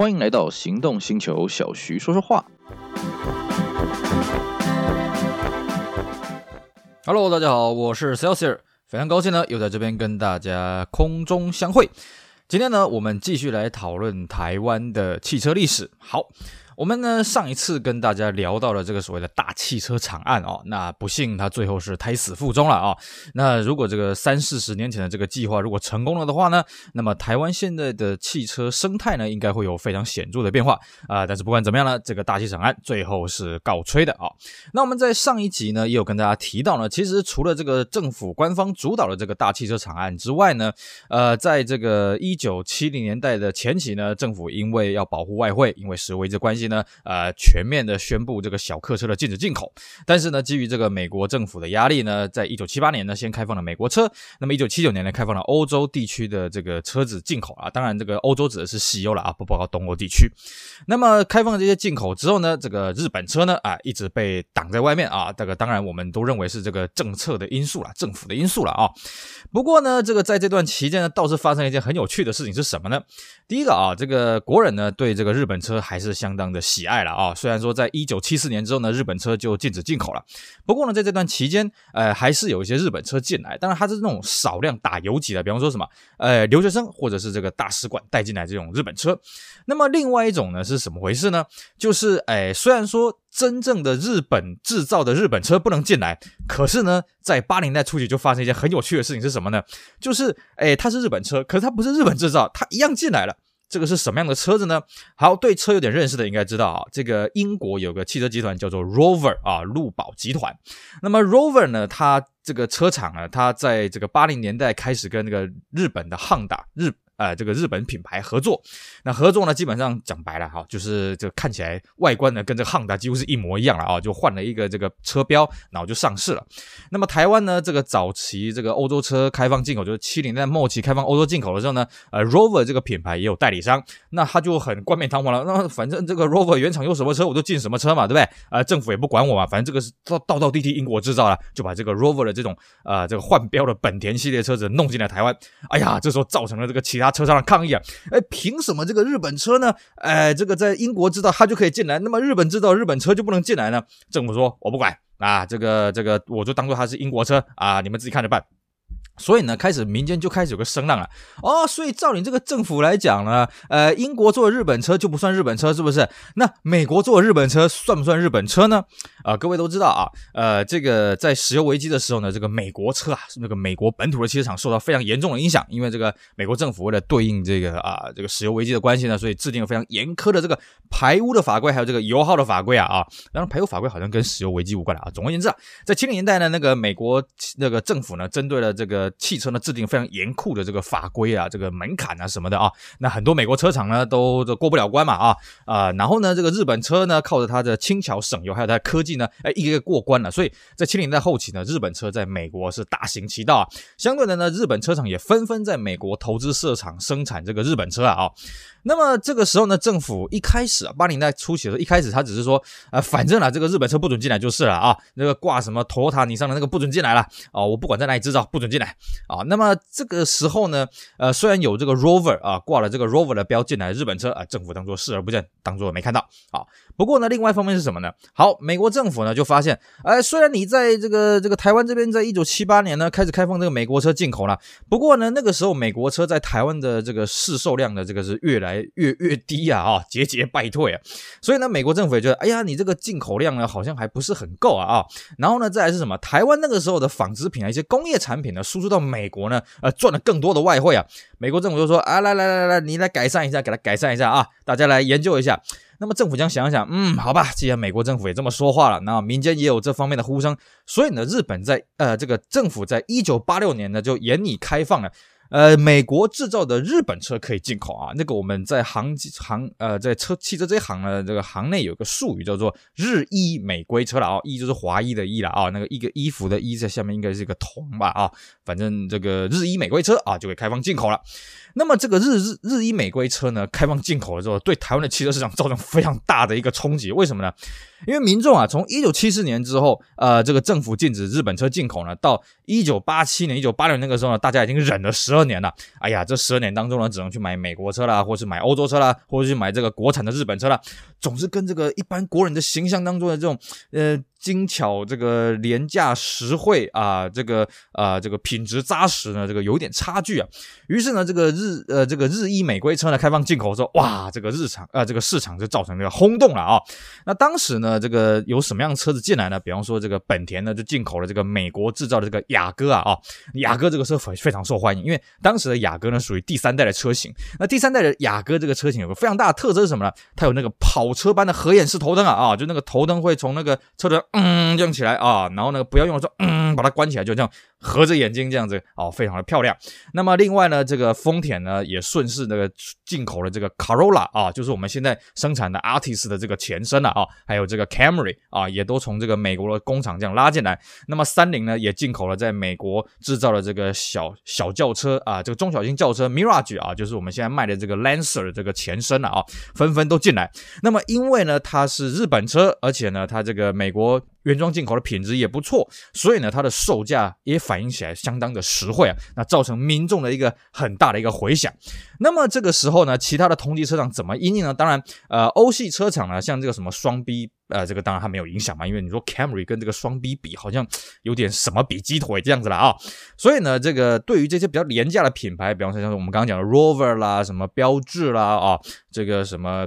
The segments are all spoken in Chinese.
欢迎来到行动星球，小徐说说话。Hello，大家好，我是 Celsius，非常高兴呢，又在这边跟大家空中相会。今天呢，我们继续来讨论台湾的汽车历史。好。我们呢，上一次跟大家聊到了这个所谓的大汽车厂案哦，那不幸它最后是胎死腹中了啊、那如果这个三四十年前的这个计划如果成功了的话呢，那么台湾现在的汽车生态呢，应该会有非常显著的变化啊、但是不管怎么样呢，这个大汽厂案最后是告吹的啊、那我们在上一集呢，也有跟大家提到呢，其实除了这个政府官方主导的这个大汽车厂案之外呢，呃，在这个一九七零年代的前期呢，政府因为要保护外汇，因为石油危机关系。呢，呃，全面的宣布这个小客车的禁止进口，但是呢，基于这个美国政府的压力呢，在一九七八年呢，先开放了美国车，那么一九七九年呢，开放了欧洲地区的这个车子进口啊，当然这个欧洲指的是西欧了啊，不包括东欧地区。那么开放这些进口之后呢，这个日本车呢，啊，一直被挡在外面啊，这个当然我们都认为是这个政策的因素了，政府的因素了啊。不过呢，这个在这段期间呢，倒是发生了一件很有趣的事情是什么呢？第一个啊，这个国人呢，对这个日本车还是相当的喜爱了啊。虽然说在一九七四年之后呢，日本车就禁止进口了，不过呢，在这段期间，呃，还是有一些日本车进来。当然，它是那种少量打游击的，比方说什么，呃，留学生或者是这个大使馆带进来这种日本车。那么另外一种呢，是什么回事呢？就是，哎，虽然说真正的日本制造的日本车不能进来，可是呢，在八零年代初期就发生一件很有趣的事情，是什么呢？就是，哎，它是日本车，可是它不是日本制造，它一样进来了。这个是什么样的车子呢？好，对车有点认识的应该知道啊，这个英国有个汽车集团叫做 Rover 啊，路宝集团。那么 Rover 呢，它这个车厂呢，它在这个八零年代开始跟那个日本的汉达日。呃，这个日本品牌合作，那合作呢，基本上讲白了哈，就是这个看起来外观呢，跟这个汉达几乎是一模一样了啊，就换了一个这个车标，然后就上市了。那么台湾呢，这个早期这个欧洲车开放进口，就是七零年代末期开放欧洲进口的时候呢，呃，Rover 这个品牌也有代理商，那他就很冠冕堂皇了，那反正这个 Rover 原厂有什么车，我就进什么车嘛，对不对？啊、呃，政府也不管我嘛，反正这个是道道道地地英国制造了，就把这个 Rover 的这种呃这个换标的本田系列车子弄进了台湾。哎呀，这时候造成了这个其他。车上的抗议啊！哎，凭什么这个日本车呢？哎，这个在英国制造它就可以进来，那么日本制造日本车就不能进来呢？政府说我不管啊，这个这个我就当做它是英国车啊，你们自己看着办。所以呢，开始民间就开始有个声浪了哦。所以照你这个政府来讲呢，呃，英国做日本车就不算日本车，是不是？那美国做日本车算不算日本车呢？啊、各位都知道啊，呃，这个在石油危机的时候呢，这个美国车啊，那个美国本土的汽车厂受到非常严重的影响，因为这个美国政府为了对应这个啊这个石油危机的关系呢，所以制定了非常严苛的这个排污的法规，还有这个油耗的法规啊啊。当然，排污法规好像跟石油危机无关了啊。总而言之啊，在七零年代呢，那个美国那个政府呢，针对了这个。汽车呢，制定非常严酷的这个法规啊，这个门槛啊什么的啊，那很多美国车厂呢都都过不了关嘛啊啊、然后呢，这个日本车呢靠着它的轻巧省油，还有它的科技呢，哎，一个一个过关了。所以在七零代后期呢，日本车在美国是大行其道啊。相对的呢，日本车厂也纷纷在美国投资设厂生产这个日本车啊。那么这个时候呢，政府一开始啊，八零代初期的时候，一开始他只是说，呃，反正啊，这个日本车不准进来就是了啊，那个挂什么 Toyota 尼桑的那个不准进来了啊，我不管在哪里制造，不准进来啊。那么这个时候呢，呃，虽然有这个 Rover 啊，挂了这个 Rover 的标进来日本车啊，政府当做视而不见，当做没看到啊。不过呢，另外一方面是什么呢？好，美国政政府呢就发现，哎，虽然你在这个这个台湾这边，在一九七八年呢开始开放这个美国车进口了，不过呢，那个时候美国车在台湾的这个市售量呢，这个是越来越越低啊啊，节节败退啊，所以呢，美国政府也觉得，哎呀，你这个进口量呢，好像还不是很够啊啊，然后呢，再来是什么？台湾那个时候的纺织品啊，一些工业产品呢，输出到美国呢，呃，赚了更多的外汇啊，美国政府就说，啊，来来来来来，你来改善一下，给它改善一下啊，大家来研究一下。那么政府将想想，嗯，好吧，既然美国政府也这么说话了，那民间也有这方面的呼声，所以呢，日本在呃这个政府在一九八六年呢就严厉开放了。呃，美国制造的日本车可以进口啊。那个我们在行行呃，在车汽车这一行呢，这个行内有个术语叫做“日衣美规车”了啊。衣就是华裔的衣了啊。那个一个衣服的衣在下面应该是一个铜吧啊。反正这个日衣美规车啊，就可以开放进口了。那么这个日日日衣美规车呢，开放进口了之后，对台湾的汽车市场造成非常大的一个冲击。为什么呢？因为民众啊，从一九七四年之后，呃，这个政府禁止日本车进口呢，到一九八七年、一九八六年那个时候呢，大家已经忍了十二。二年了。哎呀，这十二年当中呢，只能去买美国车啦，或是买欧洲车啦，或者去买这个国产的日本车啦，总是跟这个一般国人的形象当中的这种呃。精巧，这个廉价实惠啊，这个啊，这个品质扎实呢，这个有点差距啊。于是呢，这个日呃，这个日系美规车呢开放进口之后，哇，这个日常啊，这个市场就造成这个轰动了啊。那当时呢，这个有什么样的车子进来呢？比方说，这个本田呢就进口了这个美国制造的这个雅阁啊啊，雅阁这个车非非常受欢迎，因为当时的雅阁呢属于第三代的车型。那第三代的雅阁这个车型有个非常大的特征是什么呢？它有那个跑车般的合眼式头灯啊啊，就那个头灯会从那个车头。嗯，亮起来啊，然后呢，不要用的时候，嗯，把它关起来，就这样合着眼睛这样子，哦，非常的漂亮。那么另外呢，这个丰田呢也顺势那个进口了这个 Corolla 啊，就是我们现在生产的 Artist 的这个前身了啊，还有这个 Camry 啊，也都从这个美国的工厂这样拉进来。那么三菱呢也进口了在美国制造的这个小小轿车啊，这个中小型轿车 Mirage 啊，就是我们现在卖的这个 Lancer 的这个前身了啊，纷纷都进来。那么因为呢它是日本车，而且呢它这个美国。原装进口的品质也不错，所以呢，它的售价也反映起来相当的实惠啊，那造成民众的一个很大的一个回响。那么这个时候呢，其他的同级车厂怎么应应呢？当然，呃，欧系车厂呢，像这个什么双 B，呃，这个当然它没有影响嘛，因为你说 Camry 跟这个双 B 比，好像有点什么比鸡腿这样子了啊。所以呢，这个对于这些比较廉价的品牌，比方说像是我们刚刚讲的 Rover 啦，什么标志啦啊，这个什么。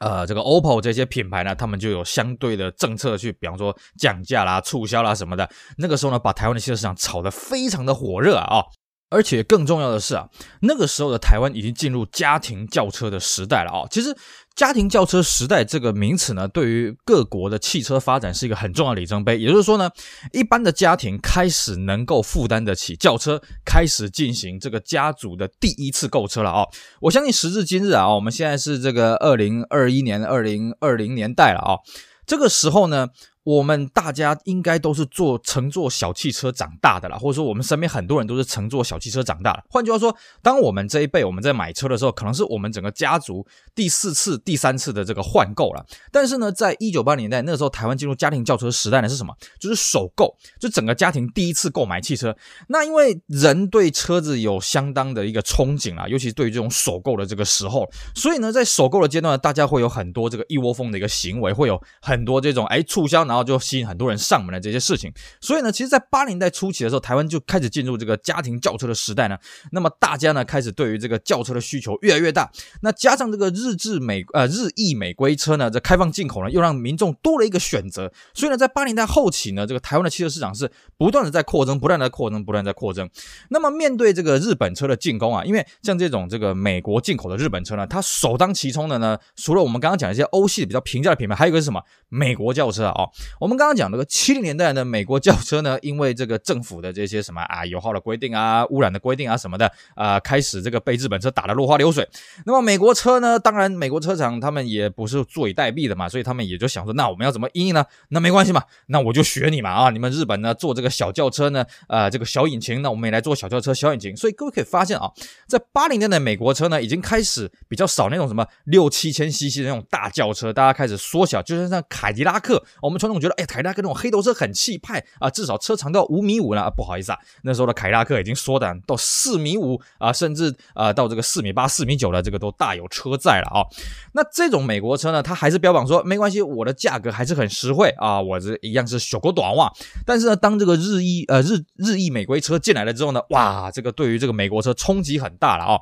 呃，这个 OPPO 这些品牌呢，他们就有相对的政策去，比方说降价啦、促销啦什么的。那个时候呢，把台湾的汽车市场炒得非常的火热啊！而且更重要的是啊，那个时候的台湾已经进入家庭轿车的时代了啊！其实。家庭轿车时代这个名词呢，对于各国的汽车发展是一个很重要的里程碑。也就是说呢，一般的家庭开始能够负担得起轿车，开始进行这个家族的第一次购车了啊！我相信时至今日啊，我们现在是这个二零二一年、二零二零年代了啊，这个时候呢。我们大家应该都是坐乘坐小汽车长大的啦，或者说我们身边很多人都是乘坐小汽车长大的。换句话说，当我们这一辈我们在买车的时候，可能是我们整个家族第四次、第三次的这个换购了。但是呢，在一九八零年代那时候，台湾进入家庭轿车时代呢是什么？就是首购，就整个家庭第一次购买汽车。那因为人对车子有相当的一个憧憬啊，尤其对于这种首购的这个时候，所以呢，在首购的阶段，大家会有很多这个一窝蜂的一个行为，会有很多这种哎促销，然后。就吸引很多人上门的这些事情，所以呢，其实，在八零代初期的时候，台湾就开始进入这个家庭轿车的时代呢。那么大家呢，开始对于这个轿车的需求越来越大。那加上这个日制美呃日裔美规车呢，这开放进口呢，又让民众多了一个选择。所以呢，在八零代后期呢，这个台湾的汽车市场是不断的在扩增，不断的扩增，不断在扩增。那么面对这个日本车的进攻啊，因为像这种这个美国进口的日本车呢，它首当其冲的呢，除了我们刚刚讲一些欧系比较平价的品牌，还有一个是什么？美国轿车啊。哦我们刚刚讲那个七零年代的美国轿车呢，因为这个政府的这些什么啊油耗的规定啊、污染的规定啊什么的啊、开始这个被日本车打得落花流水。那么美国车呢，当然美国车厂他们也不是坐以待毙的嘛，所以他们也就想说，那我们要怎么应呢？那没关系嘛，那我就学你嘛啊！你们日本呢做这个小轿车呢，啊、这个小引擎，那我们也来做小轿车小引擎。所以各位可以发现啊，在八零年代美国车呢，已经开始比较少那种什么六七千 CC 的那种大轿车，大家开始缩小，就像像凯迪拉克，我们传统觉得哎凯迪拉克。那种黑头车很气派啊，至少车长到五米五了啊。不好意思啊，那时候的凯迪拉克已经缩短到四米五啊，甚至啊到这个四米八、四米九的这个都大有车在了啊。那这种美国车呢，它还是标榜说没关系，我的价格还是很实惠啊，我这一样是小狗短袜。但是呢，当这个日裔呃日日裔美规车进来了之后呢，哇，这个对于这个美国车冲击很大了啊。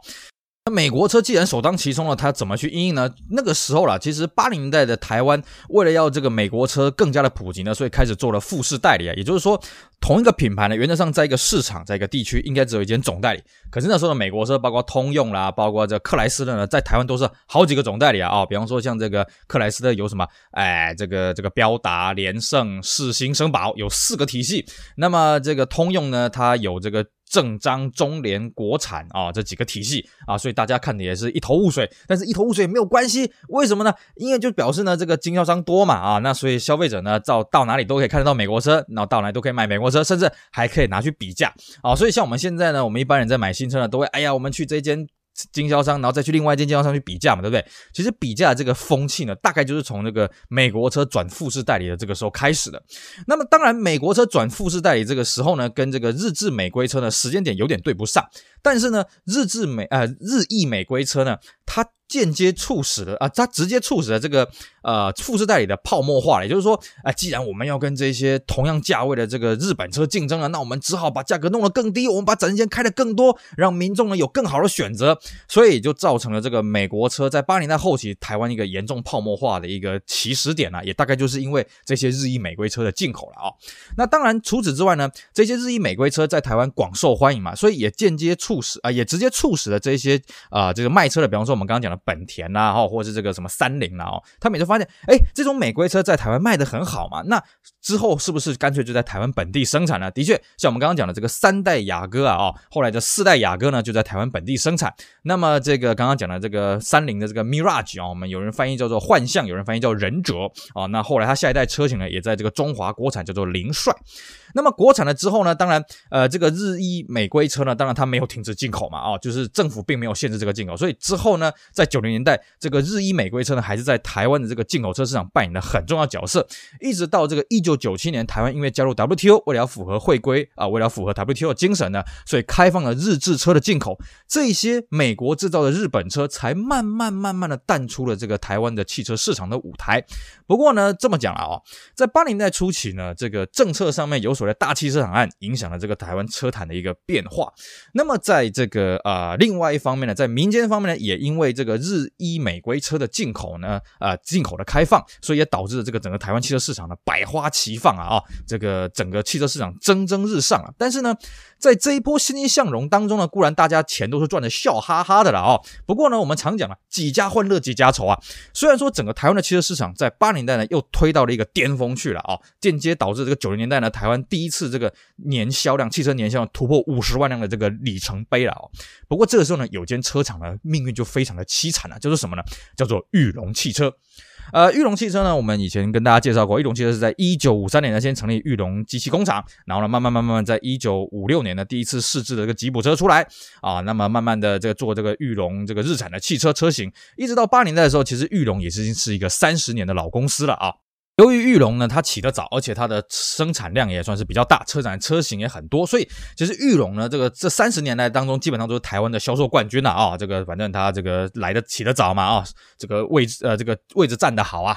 那美国车既然首当其冲了，它怎么去应应呢？那个时候啦，其实八零年代的台湾为了要这个美国车更加的普及呢，所以开始做了复式代理啊。也就是说，同一个品牌呢，原则上在一个市场，在一个地区应该只有一间总代理。可是那时候的美国车，包括通用啦，包括这克莱斯勒呢，在台湾都是好几个总代理啊。啊，比方说像这个克莱斯勒有什么？哎，这个这个标达、连胜、世新、绅宝有四个体系。那么这个通用呢，它有这个。正章、中联、国产啊，这几个体系啊，所以大家看的也是一头雾水。但是一头雾水也没有关系，为什么呢？因为就表示呢，这个经销商多嘛啊，那所以消费者呢，到到哪里都可以看得到美国车，然后到哪里都可以买美国车，甚至还可以拿去比价啊。所以像我们现在呢，我们一般人在买新车呢，都会哎呀，我们去这间。经销商，然后再去另外一间经销商去比价嘛，对不对？其实比价这个风气呢，大概就是从那个美国车转富士代理的这个时候开始的。那么当然，美国车转富士代理这个时候呢，跟这个日制美规车呢时间点有点对不上。但是呢，日制美呃日意美规车呢，它间接促使了啊，它直接促使了这个呃富士代理的泡沫化。也就是说，啊，既然我们要跟这些同样价位的这个日本车竞争了，那我们只好把价格弄得更低，我们把展示间开得更多，让民众呢有更好的选择。所以就造成了这个美国车在八零代后期台湾一个严重泡沫化的一个起始点啊，也大概就是因为这些日意美规车的进口了啊。那当然除此之外呢，这些日意美规车在台湾广受欢迎嘛，所以也间接促使啊，也直接促使了这些啊这个卖车的，比方说我们刚刚讲的。本田呐，哈，或是这个什么三菱呐，哦，他们也就发现，哎，这种美规车在台湾卖得很好嘛，那之后是不是干脆就在台湾本地生产呢？的确，像我们刚刚讲的这个三代雅阁啊，哦，后来的四代雅阁呢，就在台湾本地生产。那么这个刚刚讲的这个三菱的这个 Mirage 啊，我们有人翻译叫做幻象，有人翻译叫忍者啊。那后来它下一代车型呢，也在这个中华国产叫做凌帅。那么国产了之后呢，当然，呃，这个日意美规车呢，当然它没有停止进口嘛，哦，就是政府并没有限制这个进口，所以之后呢，在九零年代，这个日意美规车呢，还是在台湾的这个进口车市场扮演了很重要角色。一直到这个一九九七年，台湾因为加入 WTO，为了要符合会规啊，为了符合 WTO 精神呢，所以开放了日制车的进口。这些美国制造的日本车才慢慢慢慢的淡出了这个台湾的汽车市场的舞台。不过呢，这么讲了啊，在八零年代初期呢，这个政策上面有所谓的大汽车场案，影响了这个台湾车坛的一个变化。那么在这个啊、呃，另外一方面呢，在民间方面呢，也因为这个日意美规车的进口呢，啊、呃，进口的开放，所以也导致了这个整个台湾汽车市场呢百花齐放啊啊，这个整个汽车市场蒸蒸日上啊。但是呢，在这一波欣欣向荣当中呢，固然大家钱都是赚的笑哈哈的了啊。不过呢，我们常讲啊，几家欢乐几家愁啊。虽然说整个台湾的汽车市场在八零年代呢又推到了一个巅峰去了啊，间接导致这个九零年代呢，台湾第一次这个年销量汽车年销量突破五十万辆的这个里程碑了啊。不过这个时候呢，有间车厂呢命运就非常的凄机产呢，就是什么呢？叫做裕隆汽车。呃，裕隆汽车呢，我们以前跟大家介绍过，裕隆汽车是在一九五三年呢先成立裕隆机器工厂，然后呢，慢慢慢慢在一九五六年呢第一次试制的这个吉普车出来啊，那么慢慢的这个做这个裕隆这个日产的汽车车型，一直到八年代的时候，其实裕隆也是是一个三十年的老公司了啊。由于裕隆呢，它起得早，而且它的生产量也算是比较大，车展车型也很多，所以其实裕隆呢，这个这三十年来当中，基本上都是台湾的销售冠军了啊、这个反正它这个来得起得早嘛啊、这个位置呃这个位置站得好啊。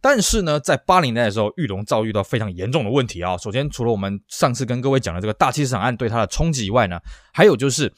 但是呢，在八零年代的时候，裕隆遭遇到非常严重的问题啊、首先，除了我们上次跟各位讲的这个大气市场案对它的冲击以外呢，还有就是。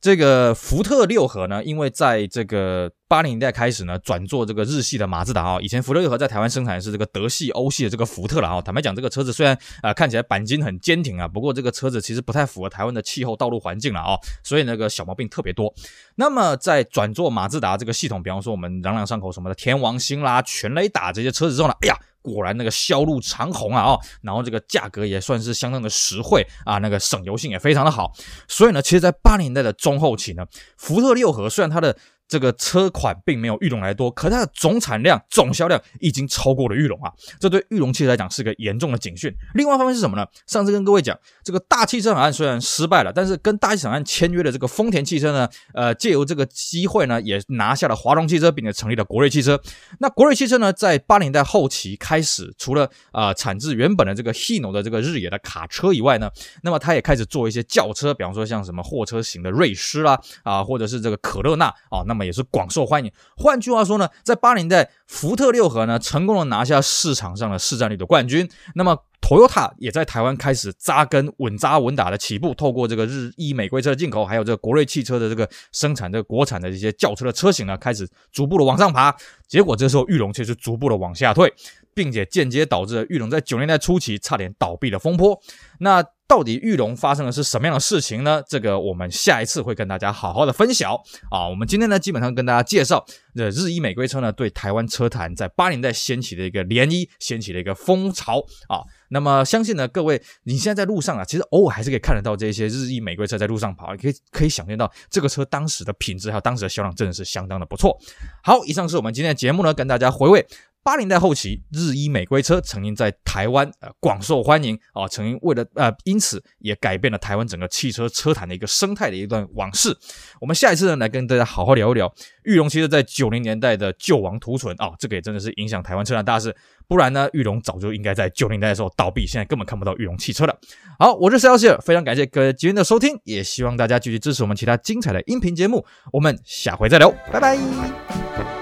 这个福特六合呢，因为在这个八零年代开始呢，转做这个日系的马自达啊。以前福特六合在台湾生产的是这个德系、欧系的这个福特了啊。坦白讲，这个车子虽然啊、看起来钣金很坚挺啊，不过这个车子其实不太符合台湾的气候、道路环境了啊。所以那个小毛病特别多。那么在转做马自达这个系统，比方说我们朗朗上口什么的天王星啦、全雷打这些车子之后呢，哎呀。果然那个销路长虹啊，哦，然后这个价格也算是相当的实惠啊，那个省油性也非常的好，所以呢，其实，在八零年代的中后期呢，福特六合虽然它的这个车款并没有裕隆来多，可它的总产量、总销量已经超过了裕隆啊！这对裕隆汽车来讲是个严重的警讯。另外一方面是什么呢？上次跟各位讲，这个大汽车厂案虽然失败了，但是跟大汽车厂案签约的这个丰田汽车呢，呃，借由这个机会呢，也拿下了华龙汽车，并且成立了国瑞汽车。那国瑞汽车呢，在八零年代后期开始，除了啊、呃、产自原本的这个 Hino 的这个日野的卡车以外呢，那么它也开始做一些轿车，比方说像什么货车型的瑞狮啦，啊，或者是这个可乐纳啊，那么。也是广受欢迎。换句话说呢，在八零代，福特六合呢成功的拿下市场上的市占率的冠军。那么，Toyota 也在台湾开始扎根，稳扎稳打的起步。透过这个日意美规车进口，还有这个国瑞汽车的这个生产，这个国产的一些轿车的车型呢，开始逐步的往上爬。结果这时候，裕隆却是逐步的往下退，并且间接导致了裕隆在九年代初期差点倒闭的风波。那到底裕隆发生的是什么样的事情呢？这个我们下一次会跟大家好好的分享啊。我们今天呢，基本上跟大家介绍这日裔美规车呢，对台湾车坛在八零代掀起的一个涟漪，掀起了一个风潮啊。那么相信呢，各位你现在在路上啊，其实偶尔还是可以看得到这些日裔美规车在路上跑，可以可以想象到这个车当时的品质还有当时的销量真的是相当的不错。好，以上是我们今天的节目呢，跟大家回味。八零代后期，日医美规车曾经在台湾呃广受欢迎啊，曾经为了呃因此也改变了台湾整个汽车车坛的一个生态的一段往事。我们下一次呢来跟大家好好聊一聊裕隆汽车在九零年代的救亡图存啊，这个也真的是影响台湾车坛大事。不然呢，裕隆早就应该在九零年代的时候倒闭，现在根本看不到裕隆汽车了。好，我是 Celsius，非常感谢各位今天的收听，也希望大家继续支持我们其他精彩的音频节目。我们下回再聊，拜拜。